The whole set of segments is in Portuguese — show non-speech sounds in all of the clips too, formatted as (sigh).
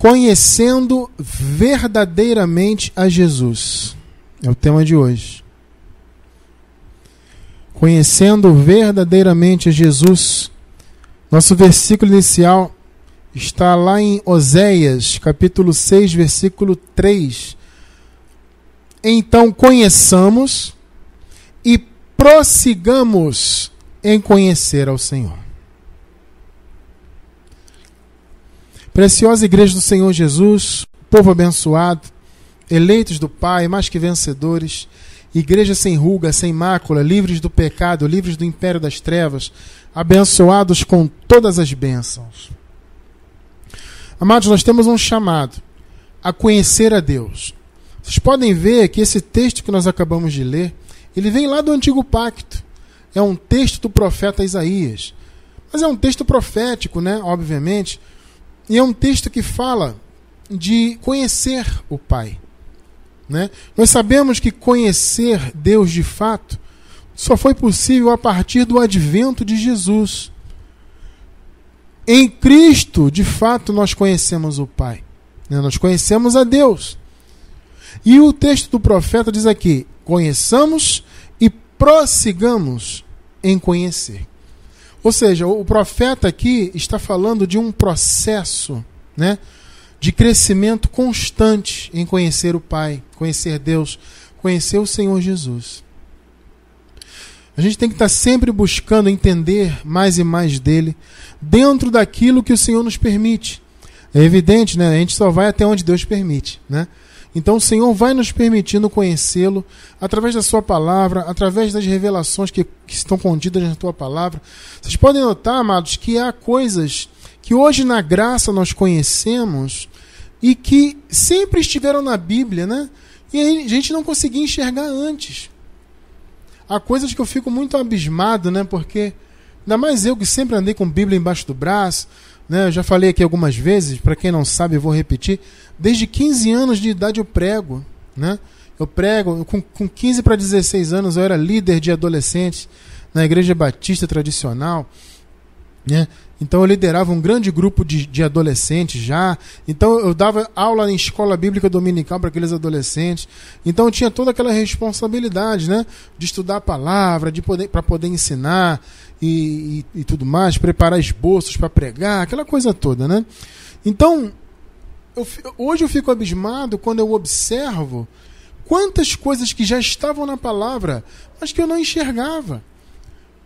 Conhecendo verdadeiramente a Jesus. É o tema de hoje. Conhecendo verdadeiramente a Jesus. Nosso versículo inicial está lá em Oséias, capítulo 6, versículo 3. Então conheçamos e prossigamos em conhecer ao Senhor. Preciosa Igreja do Senhor Jesus, povo abençoado, eleitos do Pai, mais que vencedores, igreja sem ruga, sem mácula, livres do pecado, livres do império das trevas, abençoados com todas as bênçãos. Amados, nós temos um chamado a conhecer a Deus. Vocês podem ver que esse texto que nós acabamos de ler, ele vem lá do antigo pacto. É um texto do profeta Isaías. Mas é um texto profético, né? Obviamente. E é um texto que fala de conhecer o Pai. Né? Nós sabemos que conhecer Deus de fato só foi possível a partir do advento de Jesus. Em Cristo, de fato, nós conhecemos o Pai. Né? Nós conhecemos a Deus. E o texto do profeta diz aqui: conheçamos e prossigamos em conhecer. Ou seja, o profeta aqui está falando de um processo né, de crescimento constante em conhecer o Pai, conhecer Deus, conhecer o Senhor Jesus. A gente tem que estar sempre buscando entender mais e mais dele, dentro daquilo que o Senhor nos permite. É evidente, né? A gente só vai até onde Deus permite, né? Então o Senhor vai nos permitindo conhecê-lo através da sua palavra, através das revelações que, que estão contidas na tua palavra. Vocês podem notar, amados, que há coisas que hoje na graça nós conhecemos e que sempre estiveram na Bíblia, né? E a gente não conseguia enxergar antes. Há coisas que eu fico muito abismado, né? Porque Ainda mais eu que sempre andei com Bíblia embaixo do braço, né? Eu já falei aqui algumas vezes, para quem não sabe, eu vou repetir. Desde 15 anos de idade eu prego, né? Eu prego, com, com 15 para 16 anos eu era líder de adolescentes na igreja batista tradicional, né? Então eu liderava um grande grupo de, de adolescentes já. Então eu dava aula em escola bíblica dominical para aqueles adolescentes. Então eu tinha toda aquela responsabilidade, né? De estudar a palavra, de poder para poder ensinar e, e, e, tudo mais, preparar esboços para pregar, aquela coisa toda, né? Então eu, hoje eu fico abismado quando eu observo quantas coisas que já estavam na palavra, mas que eu não enxergava.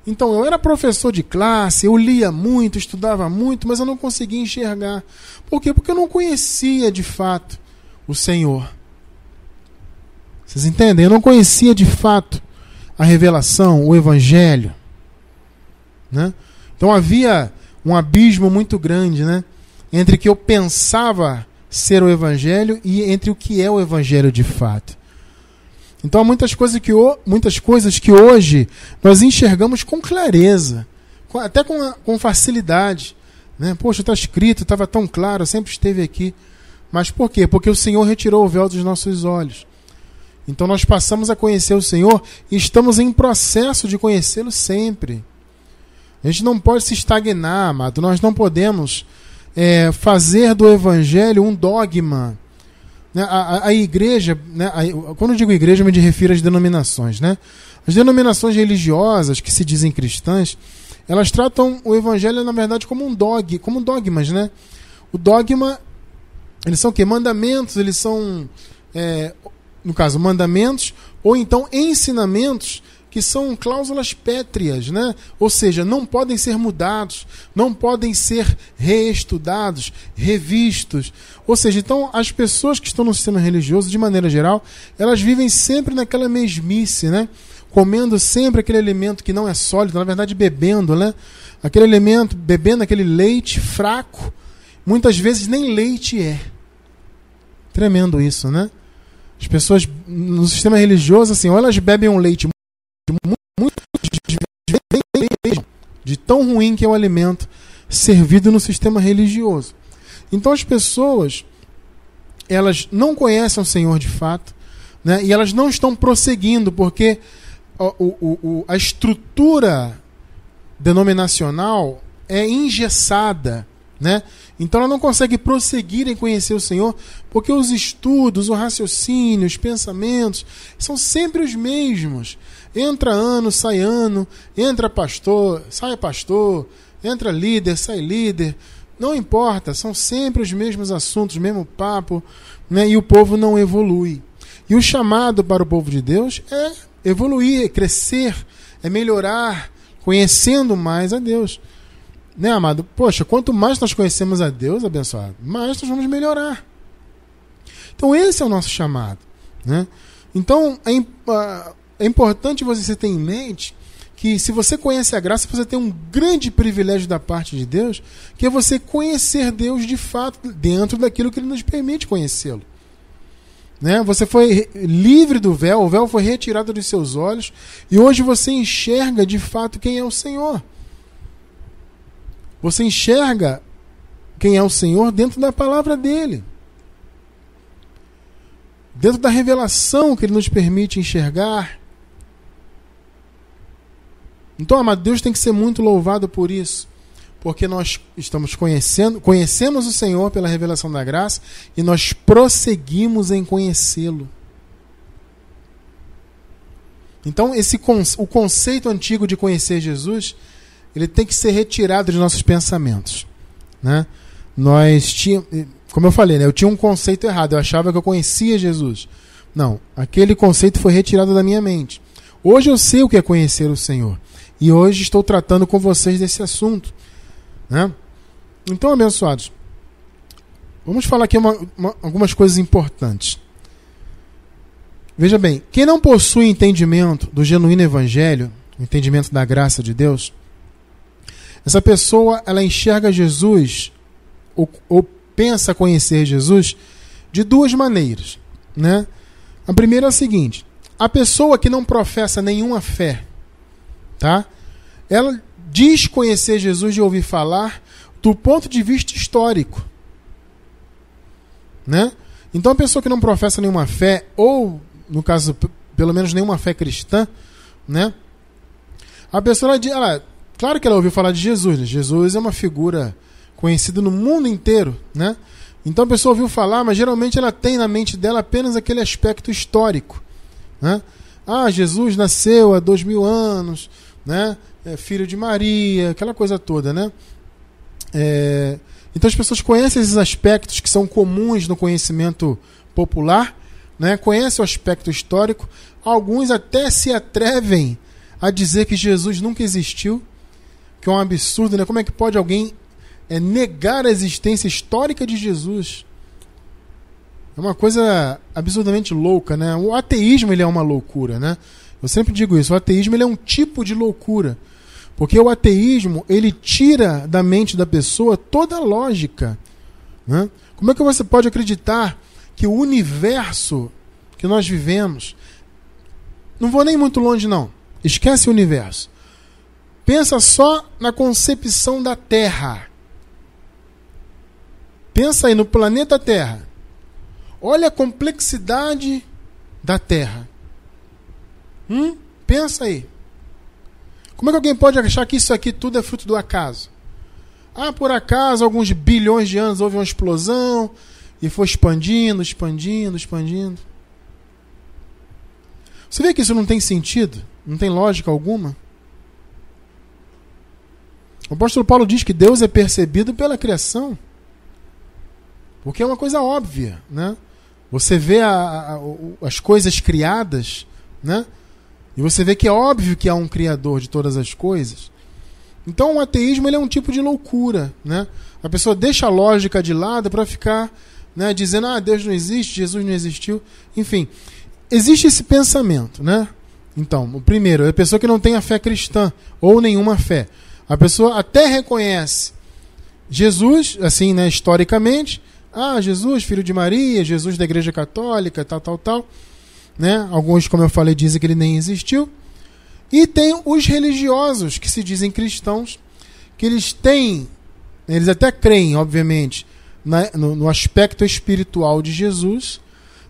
Então eu era professor de classe, eu lia muito, estudava muito, mas eu não conseguia enxergar. Por quê? Porque eu não conhecia de fato o Senhor. Vocês entendem? Eu não conhecia de fato a revelação, o Evangelho. Né? Então havia um abismo muito grande né? entre o que eu pensava ser o Evangelho e entre o que é o Evangelho de fato. Então há muitas coisas que, muitas coisas que hoje nós enxergamos com clareza, até com, com facilidade. Né? Poxa, está escrito, estava tão claro, sempre esteve aqui. Mas por quê? Porque o Senhor retirou o véu dos nossos olhos. Então nós passamos a conhecer o Senhor e estamos em processo de conhecê-lo sempre. A gente não pode se estagnar, amado. Nós não podemos é, fazer do Evangelho um dogma né, a, a, a igreja, né, a, quando eu digo igreja, eu me refiro às denominações. Né? As denominações religiosas que se dizem cristãs, elas tratam o evangelho, na verdade, como um dog, como dogmas. Né? O dogma, eles são o quê? Mandamentos, eles são, é, no caso, mandamentos, ou então ensinamentos que são cláusulas pétreas, né? ou seja, não podem ser mudados, não podem ser reestudados, revistos. Ou seja, então as pessoas que estão no sistema religioso, de maneira geral, elas vivem sempre naquela mesmice, né? comendo sempre aquele alimento que não é sólido, na verdade bebendo, né? aquele alimento, bebendo aquele leite fraco, muitas vezes nem leite é. Tremendo isso, né? As pessoas no sistema religioso, assim, ou elas bebem um leite muito de tão ruim que é o alimento servido no sistema religioso. Então as pessoas elas não conhecem o Senhor de fato, né? E elas não estão prosseguindo porque o, o, o, a estrutura denominacional é engessada, Né? Então ela não consegue prosseguir em conhecer o Senhor, porque os estudos, o raciocínio, os pensamentos são sempre os mesmos. Entra ano, sai ano, entra pastor, sai pastor, entra líder, sai líder. Não importa, são sempre os mesmos assuntos, mesmo papo, né? e o povo não evolui. E o chamado para o povo de Deus é evoluir, é crescer, é melhorar, conhecendo mais a Deus. Né, amado? Poxa, quanto mais nós conhecemos a Deus, abençoado, mais nós vamos melhorar. Então, esse é o nosso chamado. Né? Então, é, é importante você ter em mente que se você conhece a graça, você tem um grande privilégio da parte de Deus, que é você conhecer Deus de fato dentro daquilo que Ele nos permite conhecê-lo. Né? Você foi livre do véu, o véu foi retirado dos seus olhos, e hoje você enxerga de fato quem é o Senhor. Você enxerga quem é o Senhor dentro da palavra dele. Dentro da revelação que ele nos permite enxergar. Então, amado, Deus tem que ser muito louvado por isso. Porque nós estamos conhecendo, conhecemos o Senhor pela revelação da graça e nós prosseguimos em conhecê-lo. Então, esse o conceito antigo de conhecer Jesus ele tem que ser retirado de nossos pensamentos. Né? Nós tínhamos, como eu falei, né, eu tinha um conceito errado, eu achava que eu conhecia Jesus. Não, aquele conceito foi retirado da minha mente. Hoje eu sei o que é conhecer o Senhor. E hoje estou tratando com vocês desse assunto. Né? Então, abençoados, vamos falar aqui uma, uma, algumas coisas importantes. Veja bem, quem não possui entendimento do genuíno evangelho, entendimento da graça de Deus, essa pessoa ela enxerga Jesus ou, ou pensa conhecer Jesus de duas maneiras, né? A primeira é a seguinte: a pessoa que não professa nenhuma fé, tá? Ela diz conhecer Jesus de ouvir falar do ponto de vista histórico, né? Então a pessoa que não professa nenhuma fé ou no caso pelo menos nenhuma fé cristã, né? A pessoa ela, ela Claro que ela ouviu falar de Jesus, né? Jesus é uma figura conhecida no mundo inteiro, né? Então a pessoa ouviu falar, mas geralmente ela tem na mente dela apenas aquele aspecto histórico, né? Ah, Jesus nasceu há dois mil anos, né? É filho de Maria, aquela coisa toda, né? É... Então as pessoas conhecem esses aspectos que são comuns no conhecimento popular, né? Conhecem o aspecto histórico. Alguns até se atrevem a dizer que Jesus nunca existiu, que é um absurdo, né? Como é que pode alguém é, negar a existência histórica de Jesus? É uma coisa absurdamente louca, né? O ateísmo ele é uma loucura, né? Eu sempre digo isso, o ateísmo ele é um tipo de loucura. Porque o ateísmo, ele tira da mente da pessoa toda a lógica. Né? Como é que você pode acreditar que o universo que nós vivemos. Não vou nem muito longe, não. Esquece o universo. Pensa só na concepção da Terra. Pensa aí no planeta Terra. Olha a complexidade da Terra. Hum? Pensa aí. Como é que alguém pode achar que isso aqui tudo é fruto do acaso? Ah, por acaso, alguns bilhões de anos houve uma explosão e foi expandindo, expandindo, expandindo. Você vê que isso não tem sentido? Não tem lógica alguma? O apóstolo Paulo diz que Deus é percebido pela criação. Porque é uma coisa óbvia, né? Você vê a, a, as coisas criadas, né? E você vê que é óbvio que há um criador de todas as coisas. Então o ateísmo ele é um tipo de loucura, né? A pessoa deixa a lógica de lado para ficar, né, dizendo: "Ah, Deus não existe, Jesus não existiu". Enfim, existe esse pensamento, né? Então, o primeiro é a pessoa que não tem a fé cristã ou nenhuma fé. A pessoa até reconhece Jesus, assim, né, historicamente. Ah, Jesus, filho de Maria, Jesus da Igreja Católica, tal, tal, tal. Né? Alguns, como eu falei, dizem que ele nem existiu. E tem os religiosos, que se dizem cristãos, que eles têm, eles até creem, obviamente, na, no, no aspecto espiritual de Jesus,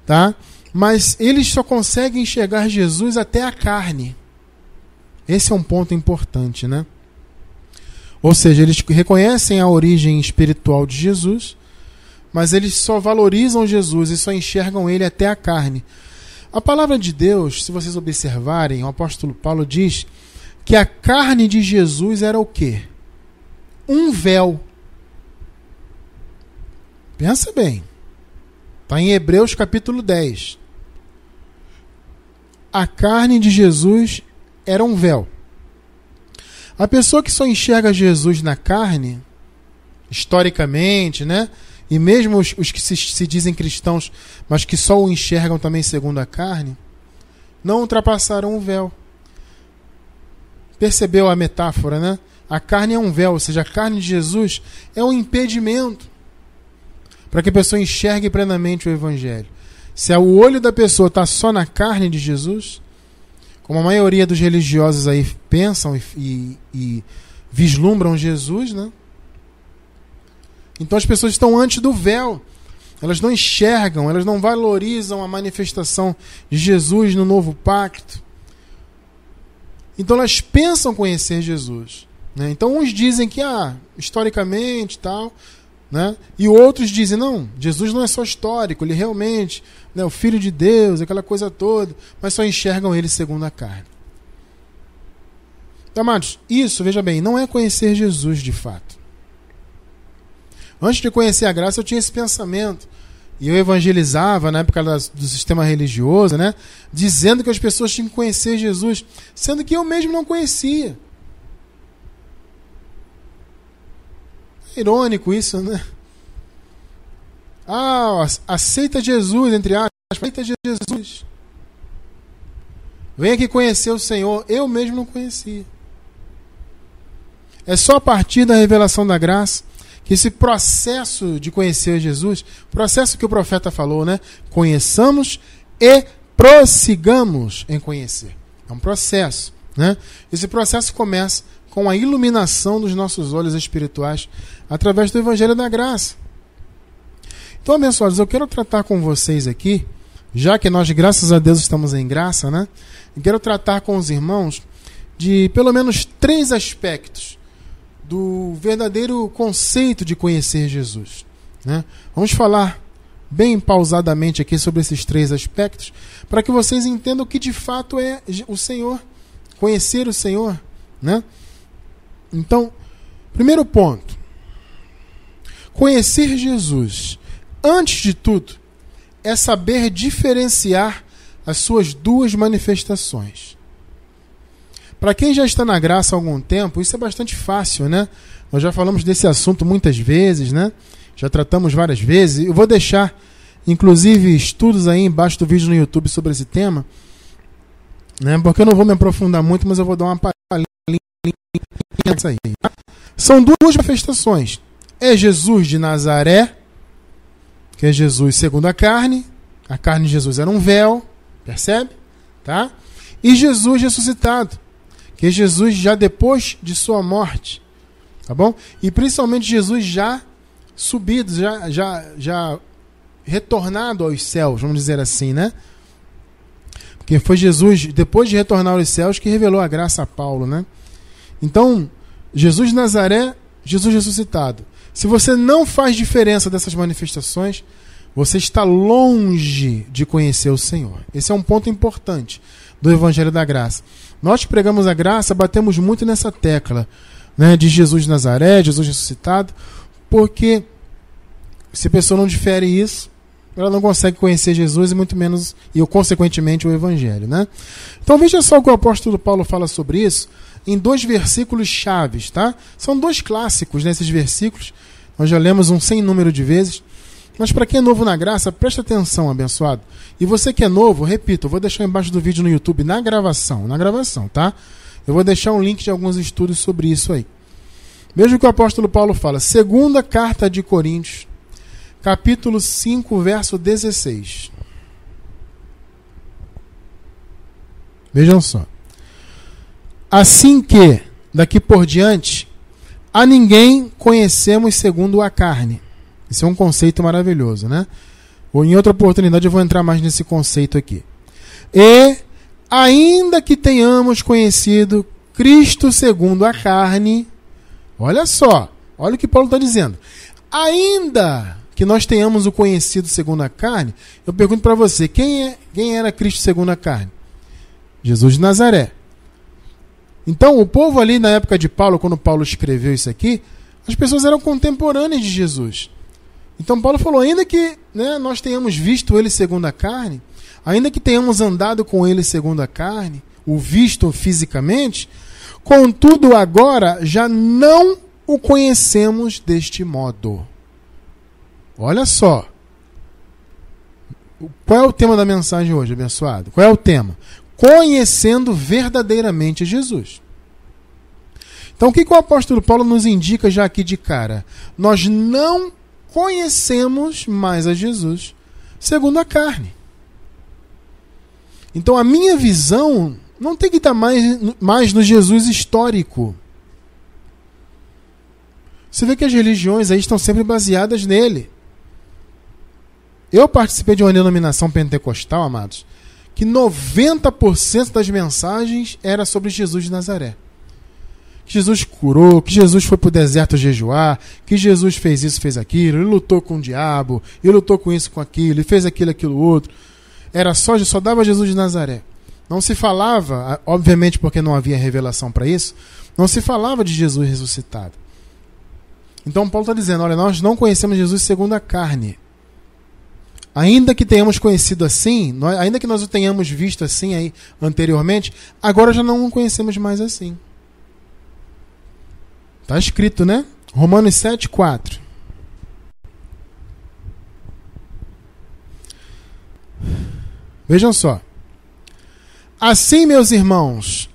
tá? mas eles só conseguem enxergar Jesus até a carne. Esse é um ponto importante, né? Ou seja, eles reconhecem a origem espiritual de Jesus, mas eles só valorizam Jesus e só enxergam ele até a carne. A palavra de Deus, se vocês observarem, o apóstolo Paulo diz que a carne de Jesus era o quê? Um véu. Pensa bem. Está em Hebreus capítulo 10. A carne de Jesus era um véu. A pessoa que só enxerga Jesus na carne, historicamente, né? E mesmo os, os que se, se, dizem cristãos, mas que só o enxergam também segundo a carne, não ultrapassaram o véu. Percebeu a metáfora, né? A carne é um véu, ou seja, a carne de Jesus é um impedimento para que a pessoa enxergue plenamente o Evangelho. Se o olho da pessoa está só na carne de Jesus, como a maioria dos religiosos aí pensam e, e, e vislumbram Jesus, né? Então as pessoas estão antes do véu. Elas não enxergam, elas não valorizam a manifestação de Jesus no novo pacto. Então elas pensam conhecer Jesus. Né? Então uns dizem que, ah, historicamente tal, né? e outros dizem, não, Jesus não é só histórico, ele realmente né, o Filho de Deus, aquela coisa toda, mas só enxergam ele segundo a carne. Então, amados, isso, veja bem, não é conhecer Jesus de fato. Antes de conhecer a graça, eu tinha esse pensamento. E eu evangelizava na época do sistema religioso, né? Dizendo que as pessoas tinham que conhecer Jesus, sendo que eu mesmo não conhecia. É irônico isso, né? Ah, aceita Jesus, entre aspas, aceita Jesus. Vem aqui conhecer o Senhor. Eu mesmo não conhecia. É só a partir da revelação da graça que esse processo de conhecer Jesus, processo que o profeta falou, né? Conheçamos e prossigamos em conhecer. É um processo, né? Esse processo começa com a iluminação dos nossos olhos espirituais através do evangelho da graça. Então, abençoados, eu quero tratar com vocês aqui, já que nós, graças a Deus, estamos em graça, né? E quero tratar com os irmãos de pelo menos três aspectos do verdadeiro conceito de conhecer Jesus. Né? Vamos falar bem pausadamente aqui sobre esses três aspectos, para que vocês entendam o que de fato é o Senhor, conhecer o Senhor. Né? Então, primeiro ponto: conhecer Jesus antes de tudo, é saber diferenciar as suas duas manifestações. Para quem já está na graça há algum tempo, isso é bastante fácil, né? Nós já falamos desse assunto muitas vezes, né? Já tratamos várias vezes. Eu vou deixar, inclusive, estudos aí embaixo do vídeo no YouTube sobre esse tema, né? Porque eu não vou me aprofundar muito, mas eu vou dar uma palhinha aí. Tá? São duas manifestações. É Jesus de Nazaré que é Jesus segundo a carne. A carne de Jesus era um véu, percebe? Tá? E Jesus ressuscitado, que Jesus já depois de sua morte, tá bom? E principalmente Jesus já subido, já, já, já retornado aos céus, vamos dizer assim, né? Porque foi Jesus, depois de retornar aos céus, que revelou a graça a Paulo, né? Então, Jesus de Nazaré, Jesus ressuscitado. Se você não faz diferença dessas manifestações, você está longe de conhecer o Senhor. Esse é um ponto importante do Evangelho da Graça. Nós pregamos a graça, batemos muito nessa tecla né, de Jesus de Nazaré, Jesus ressuscitado, porque se a pessoa não difere isso, ela não consegue conhecer Jesus e muito menos, e consequentemente, o Evangelho. Né? Então veja só o que o apóstolo Paulo fala sobre isso em dois versículos chaves, tá? São dois clássicos nesses versículos. Nós já lemos um sem número de vezes. Mas para quem é novo na graça, preste atenção, abençoado. E você que é novo, repito, eu vou deixar embaixo do vídeo no YouTube, na gravação, na gravação, tá? Eu vou deixar um link de alguns estudos sobre isso aí. Veja o que o apóstolo Paulo fala. Segunda carta de Coríntios, capítulo 5, verso 16. Vejam só. Assim que, daqui por diante, a ninguém conhecemos segundo a carne. Isso é um conceito maravilhoso, né? Ou em outra oportunidade eu vou entrar mais nesse conceito aqui. E, ainda que tenhamos conhecido Cristo segundo a carne, Olha só, olha o que Paulo está dizendo. Ainda que nós tenhamos o conhecido segundo a carne, eu pergunto para você, quem, é, quem era Cristo segundo a carne? Jesus de Nazaré. Então, o povo ali na época de Paulo, quando Paulo escreveu isso aqui, as pessoas eram contemporâneas de Jesus. Então, Paulo falou: ainda que né, nós tenhamos visto ele segundo a carne, ainda que tenhamos andado com ele segundo a carne, o visto fisicamente, contudo agora já não o conhecemos deste modo. Olha só. Qual é o tema da mensagem hoje, abençoado? Qual é o tema? Conhecendo verdadeiramente Jesus. Então, o que, que o apóstolo Paulo nos indica já aqui de cara? Nós não conhecemos mais a Jesus segundo a carne. Então, a minha visão não tem que estar mais, mais no Jesus histórico. Você vê que as religiões aí estão sempre baseadas nele. Eu participei de uma denominação pentecostal, amados, que 90% das mensagens era sobre Jesus de Nazaré. Que Jesus curou, que Jesus foi para o deserto jejuar, que Jesus fez isso, fez aquilo, ele lutou com o diabo, ele lutou com isso, com aquilo, ele fez aquilo, aquilo, outro. Era só, só dava Jesus de Nazaré. Não se falava, obviamente porque não havia revelação para isso, não se falava de Jesus ressuscitado. Então Paulo está dizendo: olha, nós não conhecemos Jesus segundo a carne. Ainda que tenhamos conhecido assim, nós, ainda que nós o tenhamos visto assim aí anteriormente, agora já não o conhecemos mais assim. Está escrito, né? Romanos 7, 4. Vejam só. Assim, meus irmãos,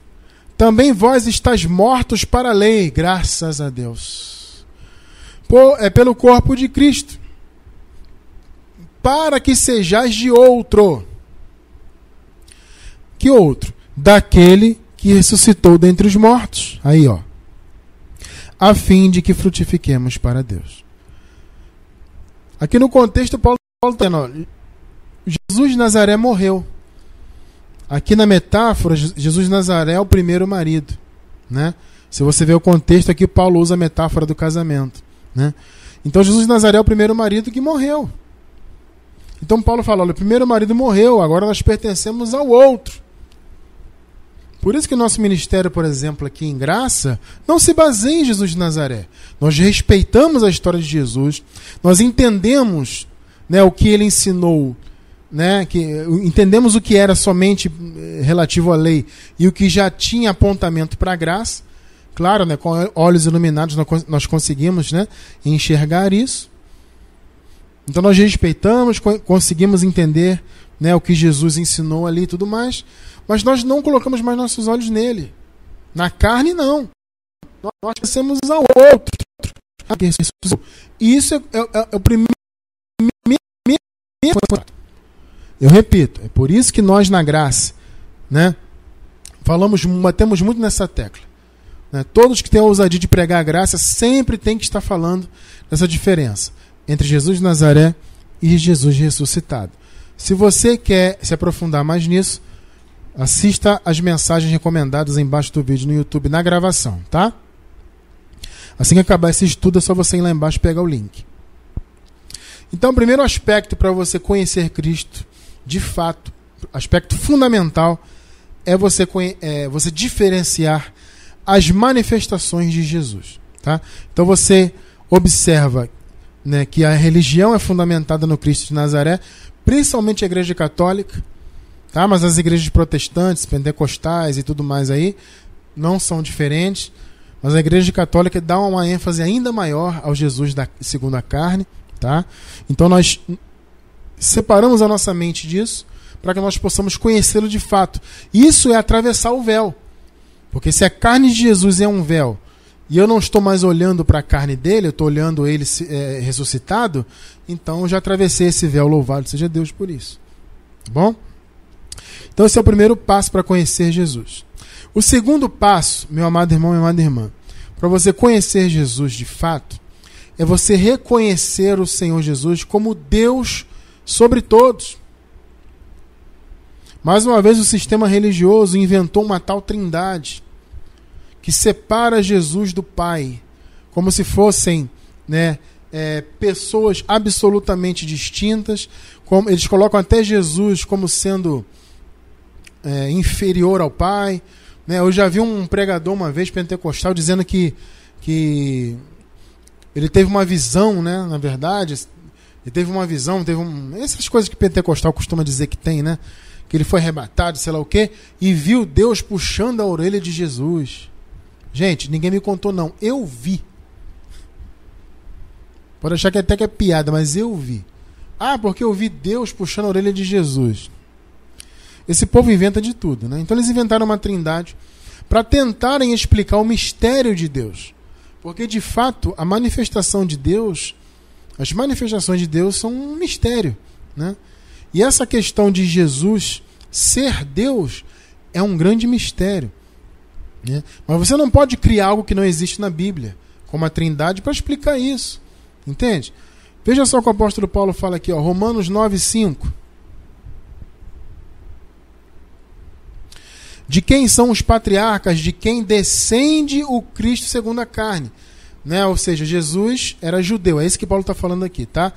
também vós estáis mortos para a lei, graças a Deus. Por, é pelo corpo de Cristo para que sejais de outro. Que outro? Daquele que ressuscitou dentre os mortos. Aí, ó. A fim de que frutifiquemos para Deus. Aqui no contexto, Paulo está Jesus de Nazaré morreu. Aqui na metáfora, Jesus de Nazaré é o primeiro marido. Né? Se você ver o contexto aqui, Paulo usa a metáfora do casamento. Né? Então, Jesus de Nazaré é o primeiro marido que morreu. Então Paulo fala: olha, o primeiro marido morreu, agora nós pertencemos ao outro. Por isso que nosso ministério, por exemplo, aqui em Graça, não se baseia em Jesus de Nazaré. Nós respeitamos a história de Jesus, nós entendemos né, o que ele ensinou, né, que, entendemos o que era somente eh, relativo à lei e o que já tinha apontamento para a graça. Claro, né, com olhos iluminados nós conseguimos né, enxergar isso. Então nós respeitamos, conseguimos entender né, o que Jesus ensinou ali e tudo mais, mas nós não colocamos mais nossos olhos nele. Na carne, não. Nós pensamos ao outro. Isso é, é, é, é o primeiro. Eu repito, é por isso que nós na graça, né, falamos, batemos muito nessa tecla. Né? Todos que têm a ousadia de pregar a graça sempre tem que estar falando dessa diferença entre Jesus de Nazaré e Jesus ressuscitado. Se você quer se aprofundar mais nisso, assista as mensagens recomendadas embaixo do vídeo no YouTube na gravação, tá? Assim que acabar esse estudo, é só você ir lá embaixo e pegar o link. Então, o primeiro aspecto para você conhecer Cristo, de fato, aspecto fundamental, é você, é você diferenciar as manifestações de Jesus. Tá? Então, você observa né, que a religião é fundamentada no Cristo de Nazaré, principalmente a Igreja Católica, tá? mas as igrejas protestantes, pentecostais e tudo mais aí não são diferentes. Mas a Igreja Católica dá uma ênfase ainda maior ao Jesus da segunda carne, tá? Então nós separamos a nossa mente disso para que nós possamos conhecê-lo de fato. Isso é atravessar o véu. Porque se a carne de Jesus é um véu e eu não estou mais olhando para a carne dele, eu estou olhando ele é, ressuscitado, então já atravessei esse véu, louvado seja Deus por isso. Tá bom? Então esse é o primeiro passo para conhecer Jesus. O segundo passo, meu amado irmão, minha amada irmã, para você conhecer Jesus de fato, é você reconhecer o Senhor Jesus como Deus sobre todos. Mais uma vez, o sistema religioso inventou uma tal trindade que separa Jesus do Pai, como se fossem né, é, pessoas absolutamente distintas. Como, eles colocam até Jesus como sendo é, inferior ao Pai. Né? Eu já vi um pregador uma vez pentecostal dizendo que, que ele teve uma visão, né? na verdade. Ele teve uma visão, teve um, essas coisas que pentecostal costuma dizer que tem, né? Que ele foi arrebatado, sei lá o quê, e viu Deus puxando a orelha de Jesus. Gente, ninguém me contou, não. Eu vi. Pode achar que até que é piada, mas eu vi. Ah, porque eu vi Deus puxando a orelha de Jesus. Esse povo inventa de tudo, né? Então eles inventaram uma trindade para tentarem explicar o mistério de Deus. Porque de fato, a manifestação de Deus, as manifestações de Deus são um mistério, né? E essa questão de Jesus ser Deus é um grande mistério. Né? Mas você não pode criar algo que não existe na Bíblia, como a Trindade, para explicar isso. Entende? Veja só o que o apóstolo Paulo fala aqui, ó, Romanos 9, 5. De quem são os patriarcas, de quem descende o Cristo segundo a carne. Né? Ou seja, Jesus era judeu, é isso que Paulo está falando aqui, tá?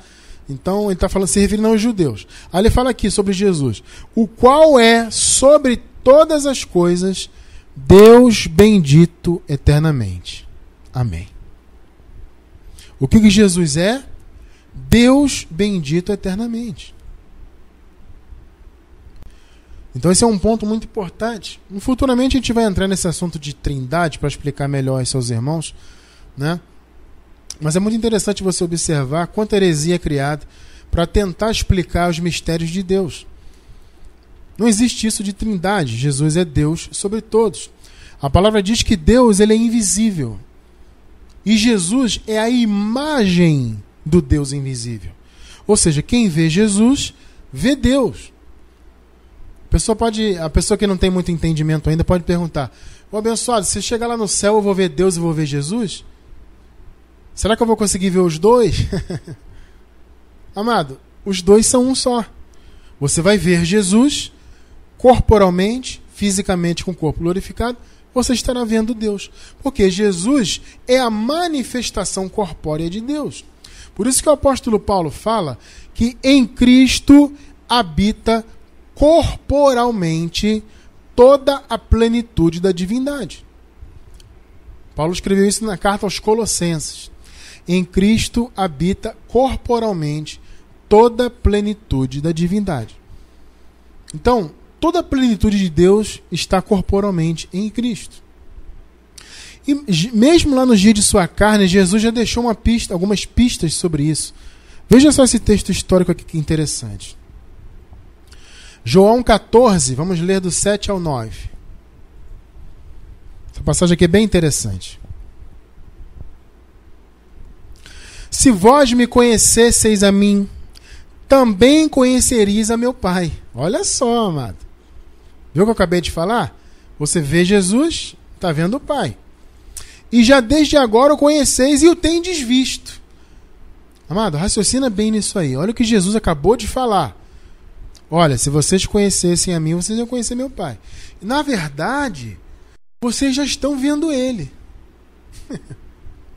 Então ele está falando, se referindo aos judeus. Aí ele fala aqui sobre Jesus, o qual é sobre todas as coisas Deus bendito eternamente. Amém. O que, que Jesus é? Deus bendito eternamente. Então esse é um ponto muito importante. Futuramente a gente vai entrar nesse assunto de trindade para explicar melhor aos irmãos, né? Mas é muito interessante você observar quanta heresia é criada para tentar explicar os mistérios de Deus. Não existe isso de trindade. Jesus é Deus sobre todos. A palavra diz que Deus ele é invisível. E Jesus é a imagem do Deus invisível. Ou seja, quem vê Jesus, vê Deus. A pessoa, pode, a pessoa que não tem muito entendimento ainda pode perguntar: Ô abençoado, se chegar lá no céu eu vou ver Deus e vou ver Jesus? Será que eu vou conseguir ver os dois? (laughs) Amado, os dois são um só. Você vai ver Jesus corporalmente, fisicamente com o corpo glorificado, você estará vendo Deus. Porque Jesus é a manifestação corpórea de Deus. Por isso que o apóstolo Paulo fala que em Cristo habita corporalmente toda a plenitude da divindade. Paulo escreveu isso na carta aos Colossenses. Em Cristo habita corporalmente toda a plenitude da divindade. Então, toda a plenitude de Deus está corporalmente em Cristo. E mesmo lá nos dias de sua carne, Jesus já deixou uma pista, algumas pistas sobre isso. Veja só esse texto histórico aqui que interessante. João 14, vamos ler do 7 ao 9. Essa passagem aqui é bem interessante. Se vós me conhecesseis a mim, também conhecereis a meu Pai. Olha só, amado. Viu o que eu acabei de falar? Você vê Jesus, está vendo o Pai. E já desde agora o conheceis e o tendes visto. Amado, raciocina bem nisso aí. Olha o que Jesus acabou de falar. Olha, se vocês conhecessem a mim, vocês iam conhecer meu Pai. Na verdade, vocês já estão vendo Ele. (laughs)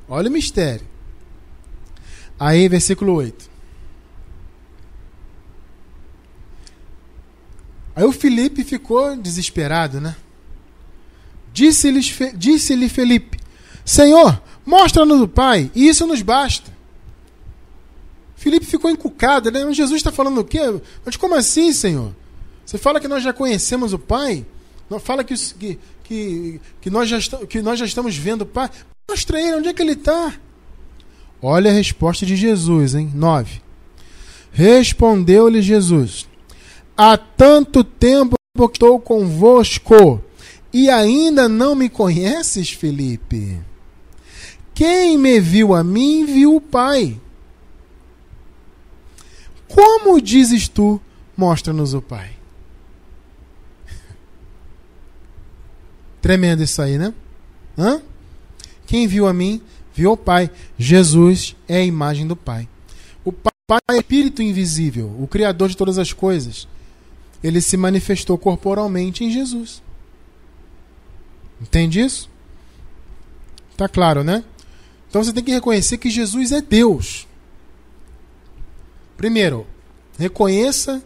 Olha o mistério. Aí, versículo 8. Aí o Felipe ficou desesperado, né? Disse-lhe disse Felipe: Senhor, mostra-nos o Pai, e isso nos basta. Felipe ficou encucado, né? Jesus está falando o quê? Mas como assim, Senhor? Você fala que nós já conhecemos o Pai? Fala que, que, que, que, nós, já que nós já estamos vendo o Pai? Mostra ele, onde é que ele está? Olha a resposta de Jesus, hein? 9. Respondeu-lhe Jesus: Há tanto tempo que estou convosco e ainda não me conheces, Felipe? Quem me viu a mim, viu o Pai. Como dizes tu, mostra-nos o Pai? (laughs) Tremendo isso aí, né? Hã? Quem viu a mim, viu o Pai. Jesus é a imagem do Pai. O Pai é o Espírito invisível, o Criador de todas as coisas ele se manifestou corporalmente em Jesus. Entende isso? Tá claro, né? Então você tem que reconhecer que Jesus é Deus. Primeiro, reconheça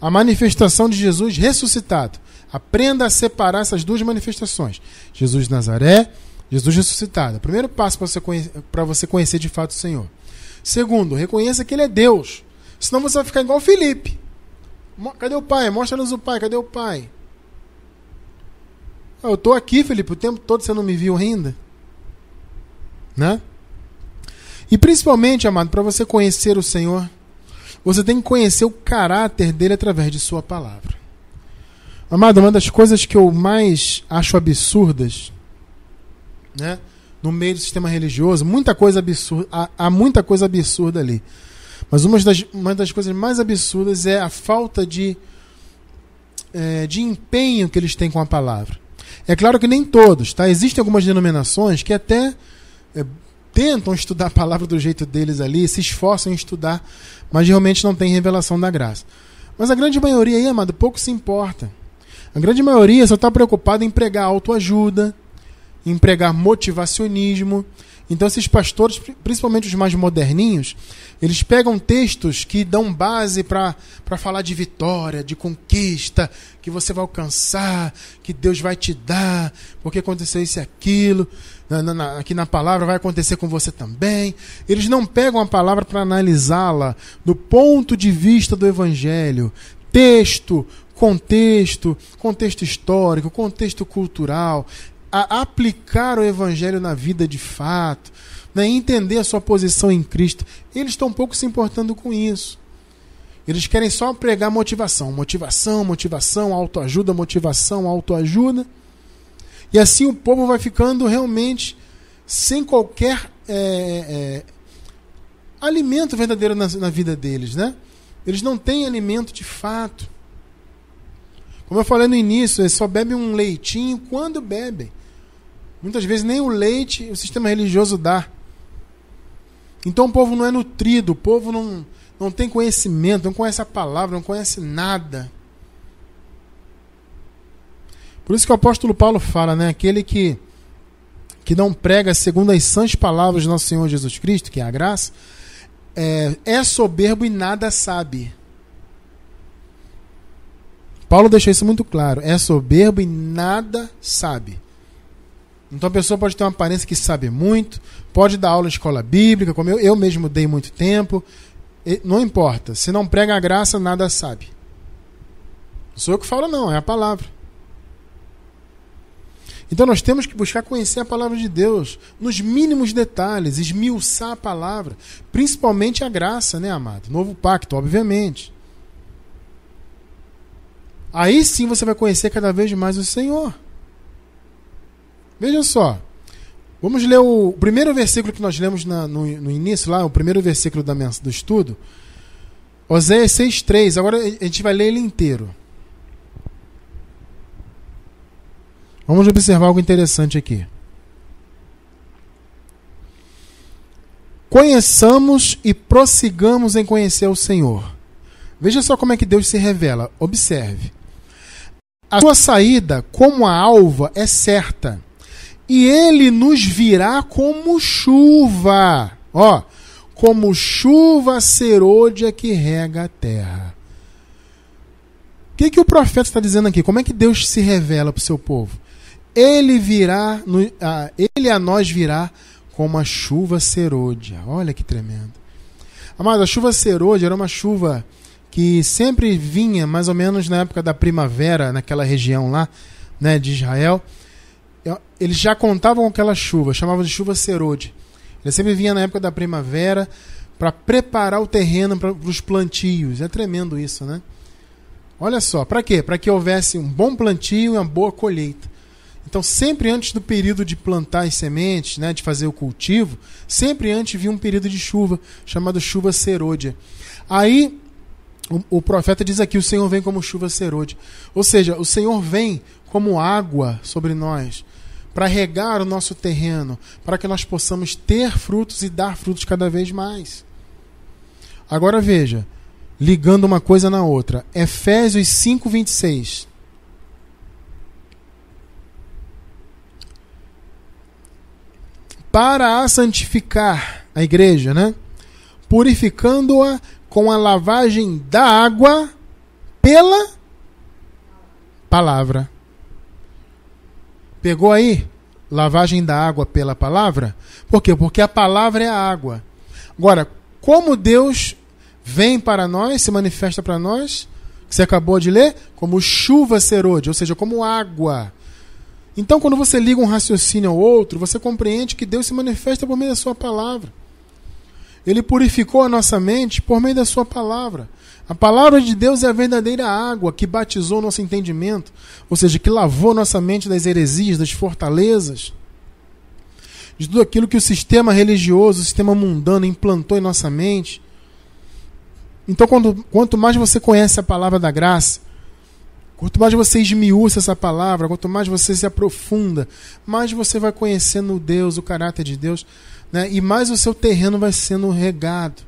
a manifestação de Jesus ressuscitado. Aprenda a separar essas duas manifestações: Jesus de Nazaré, Jesus ressuscitado. Primeiro passo para você, conhecer, você conhecer de fato o Senhor. Segundo, reconheça que Ele é Deus. Senão você vai ficar igual Felipe. Cadê o Pai? Mostra-nos o Pai. Cadê o Pai? Eu estou aqui, Felipe, o tempo todo você não me viu ainda. Né? E principalmente, amado, para você conhecer o Senhor, você tem que conhecer o caráter dele através de sua palavra. Amado, uma das coisas que eu mais acho absurdas, né, no meio do sistema religioso, muita coisa absurda, há, há muita coisa absurda ali. Mas uma das, uma das coisas mais absurdas é a falta de, é, de empenho que eles têm com a palavra. É claro que nem todos, tá? Existem algumas denominações que até é, tentam estudar a palavra do jeito deles ali, se esforçam em estudar, mas realmente não tem revelação da graça. Mas a grande maioria aí, amado, pouco se importa. A grande maioria só está preocupada em pregar autoajuda, em pregar motivacionismo. Então, esses pastores, principalmente os mais moderninhos, eles pegam textos que dão base para falar de vitória, de conquista, que você vai alcançar, que Deus vai te dar, porque aconteceu isso e aquilo, na, na, aqui na palavra vai acontecer com você também. Eles não pegam a palavra para analisá-la do ponto de vista do Evangelho, texto, contexto, contexto histórico, contexto cultural, a aplicar o Evangelho na vida de fato né, entender a sua posição em Cristo. Eles estão um pouco se importando com isso. Eles querem só pregar motivação, motivação, motivação, autoajuda, motivação, autoajuda. E assim o povo vai ficando realmente sem qualquer é, é, alimento verdadeiro na, na vida deles, né? Eles não têm alimento de fato. Como eu falei no início, eles só bebem um leitinho quando bebem. Muitas vezes nem o leite o sistema religioso dá. Então o povo não é nutrido, o povo não, não tem conhecimento, não conhece a palavra, não conhece nada. Por isso que o apóstolo Paulo fala, né? Aquele que, que não prega segundo as sãs palavras do nosso Senhor Jesus Cristo, que é a graça, é, é soberbo e nada sabe. Paulo deixou isso muito claro. É soberbo e nada sabe. Então a pessoa pode ter uma aparência que sabe muito, pode dar aula em escola bíblica, como eu, eu mesmo dei muito tempo. Não importa. Se não prega a graça, nada sabe. Não sou eu que falo, não, é a palavra. Então nós temos que buscar conhecer a palavra de Deus nos mínimos detalhes, esmiuçar a palavra, principalmente a graça, né, amado? Novo pacto, obviamente. Aí sim você vai conhecer cada vez mais o Senhor. Veja só. Vamos ler o primeiro versículo que nós lemos na, no, no, início, lá, o primeiro versículo da, do estudo. Oséias 6,3. Agora a gente vai ler ele inteiro. Vamos observar algo interessante aqui. Conheçamos e prossigamos em conhecer o Senhor. Veja só como é que Deus se revela. Observe. A sua saída, como a alva, é certa e ele nos virá como chuva. Ó, como chuva serôdia que rega a terra. O que, que o profeta está dizendo aqui? Como é que Deus se revela para o seu povo? Ele virá, ele a nós virá como a chuva serôdia. Olha que tremendo. Amado, a chuva serôdia era uma chuva que sempre vinha mais ou menos na época da primavera, naquela região lá né, de Israel eles já contavam com aquela chuva, chamavam de chuva serode. Ele sempre vinha na época da primavera para preparar o terreno para os plantios. É tremendo isso, né? Olha só, para quê? Para que houvesse um bom plantio e uma boa colheita. Então, sempre antes do período de plantar as sementes, né, de fazer o cultivo, sempre antes vinha um período de chuva, chamado chuva serôdia. Aí, o, o profeta diz aqui: o Senhor vem como chuva serôdia. Ou seja, o Senhor vem como água sobre nós para regar o nosso terreno, para que nós possamos ter frutos e dar frutos cada vez mais. Agora veja, ligando uma coisa na outra, Efésios 5:26. para a santificar a igreja, né? Purificando-a com a lavagem da água pela palavra. Pegou aí? Lavagem da água pela palavra? Por quê? Porque a palavra é a água. Agora, como Deus vem para nós, se manifesta para nós, que você acabou de ler, como chuva serode, ou seja, como água. Então, quando você liga um raciocínio ao outro, você compreende que Deus se manifesta por meio da sua palavra. Ele purificou a nossa mente por meio da sua palavra. A palavra de Deus é a verdadeira água que batizou nosso entendimento, ou seja, que lavou nossa mente das heresias, das fortalezas, de tudo aquilo que o sistema religioso, o sistema mundano implantou em nossa mente. Então, quando, quanto mais você conhece a palavra da graça, quanto mais você esmiuça essa palavra, quanto mais você se aprofunda, mais você vai conhecendo Deus, o caráter de Deus, né? e mais o seu terreno vai sendo regado.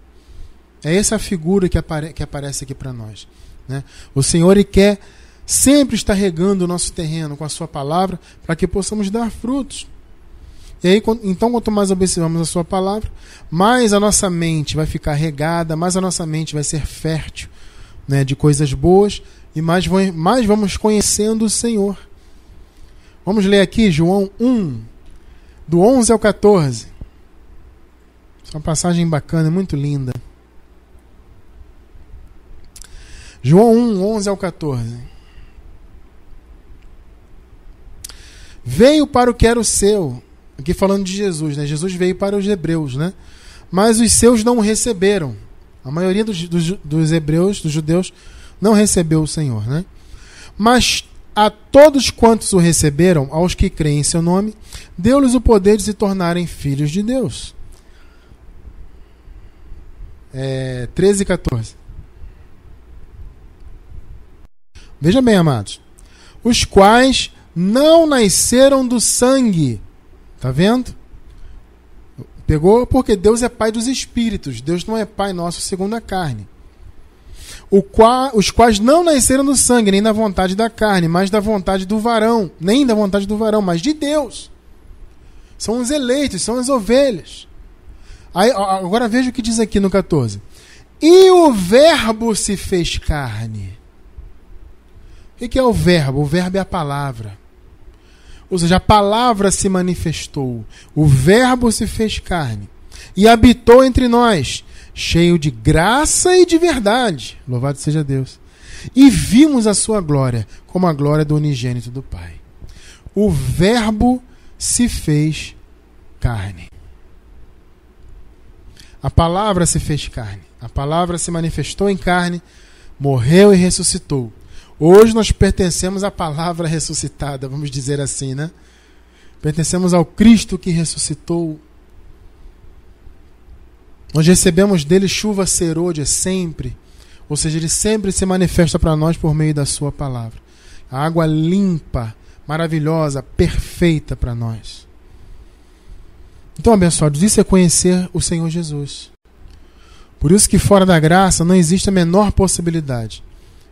É essa a figura que, apare que aparece aqui para nós. Né? O Senhor ele quer sempre estar regando o nosso terreno com a Sua palavra para que possamos dar frutos. E aí, então, quanto mais observamos a Sua palavra, mais a nossa mente vai ficar regada, mais a nossa mente vai ser fértil né, de coisas boas e mais, mais vamos conhecendo o Senhor. Vamos ler aqui João 1, do 11 ao 14. É uma passagem bacana, muito linda. João 1, 11 ao 14. Veio para o que era o seu. Aqui falando de Jesus, né? Jesus veio para os hebreus, né? Mas os seus não o receberam. A maioria dos, dos, dos hebreus, dos judeus, não recebeu o Senhor, né? Mas a todos quantos o receberam, aos que creem em seu nome, deu-lhes o poder de se tornarem filhos de Deus. É, 13 e 14. Veja bem, amados. Os quais não nasceram do sangue. Tá vendo? Pegou? Porque Deus é pai dos espíritos. Deus não é pai nosso segundo a carne. Qua, os quais não nasceram do sangue, nem da vontade da carne, mas da vontade do varão. Nem da vontade do varão, mas de Deus. São os eleitos, são as ovelhas. Aí, agora veja o que diz aqui no 14. E o Verbo se fez carne o que é o verbo? O verbo é a palavra. Ou seja, a palavra se manifestou, o verbo se fez carne e habitou entre nós, cheio de graça e de verdade. Louvado seja Deus. E vimos a sua glória, como a glória do unigênito do Pai. O verbo se fez carne. A palavra se fez carne. A palavra se manifestou em carne, morreu e ressuscitou Hoje nós pertencemos à palavra ressuscitada, vamos dizer assim, né? Pertencemos ao Cristo que ressuscitou. Nós recebemos dele chuva serôdia sempre. Ou seja, ele sempre se manifesta para nós por meio da sua palavra. A água limpa, maravilhosa, perfeita para nós. Então, abençoados, isso é conhecer o Senhor Jesus. Por isso que fora da graça não existe a menor possibilidade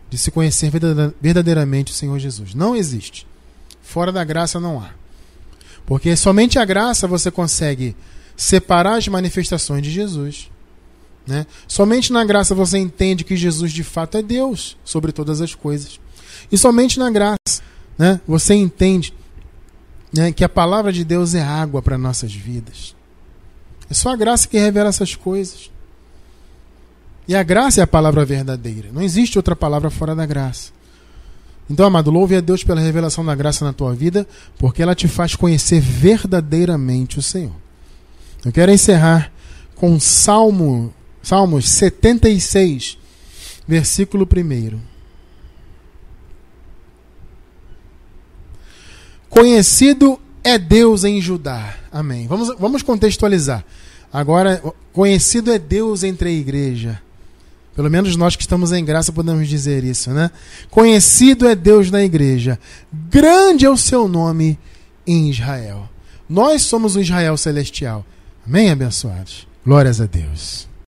de se conhecer verdadeiramente o Senhor Jesus. Não existe. Fora da graça não há. Porque somente a graça você consegue separar as manifestações de Jesus. Né? Somente na graça você entende que Jesus de fato é Deus sobre todas as coisas. E somente na graça né, você entende né, que a palavra de Deus é água para nossas vidas. É só a graça que revela essas coisas. E a graça é a palavra verdadeira. Não existe outra palavra fora da graça. Então, amado, louve a Deus pela revelação da graça na tua vida, porque ela te faz conhecer verdadeiramente o Senhor. Eu quero encerrar com Salmo, Salmos 76, versículo 1. Conhecido é Deus em Judá. Amém. Vamos, vamos contextualizar. Agora, conhecido é Deus entre a igreja. Pelo menos nós que estamos em graça podemos dizer isso, né? Conhecido é Deus na igreja, grande é o seu nome em Israel. Nós somos o Israel celestial. Amém, abençoados? Glórias a Deus.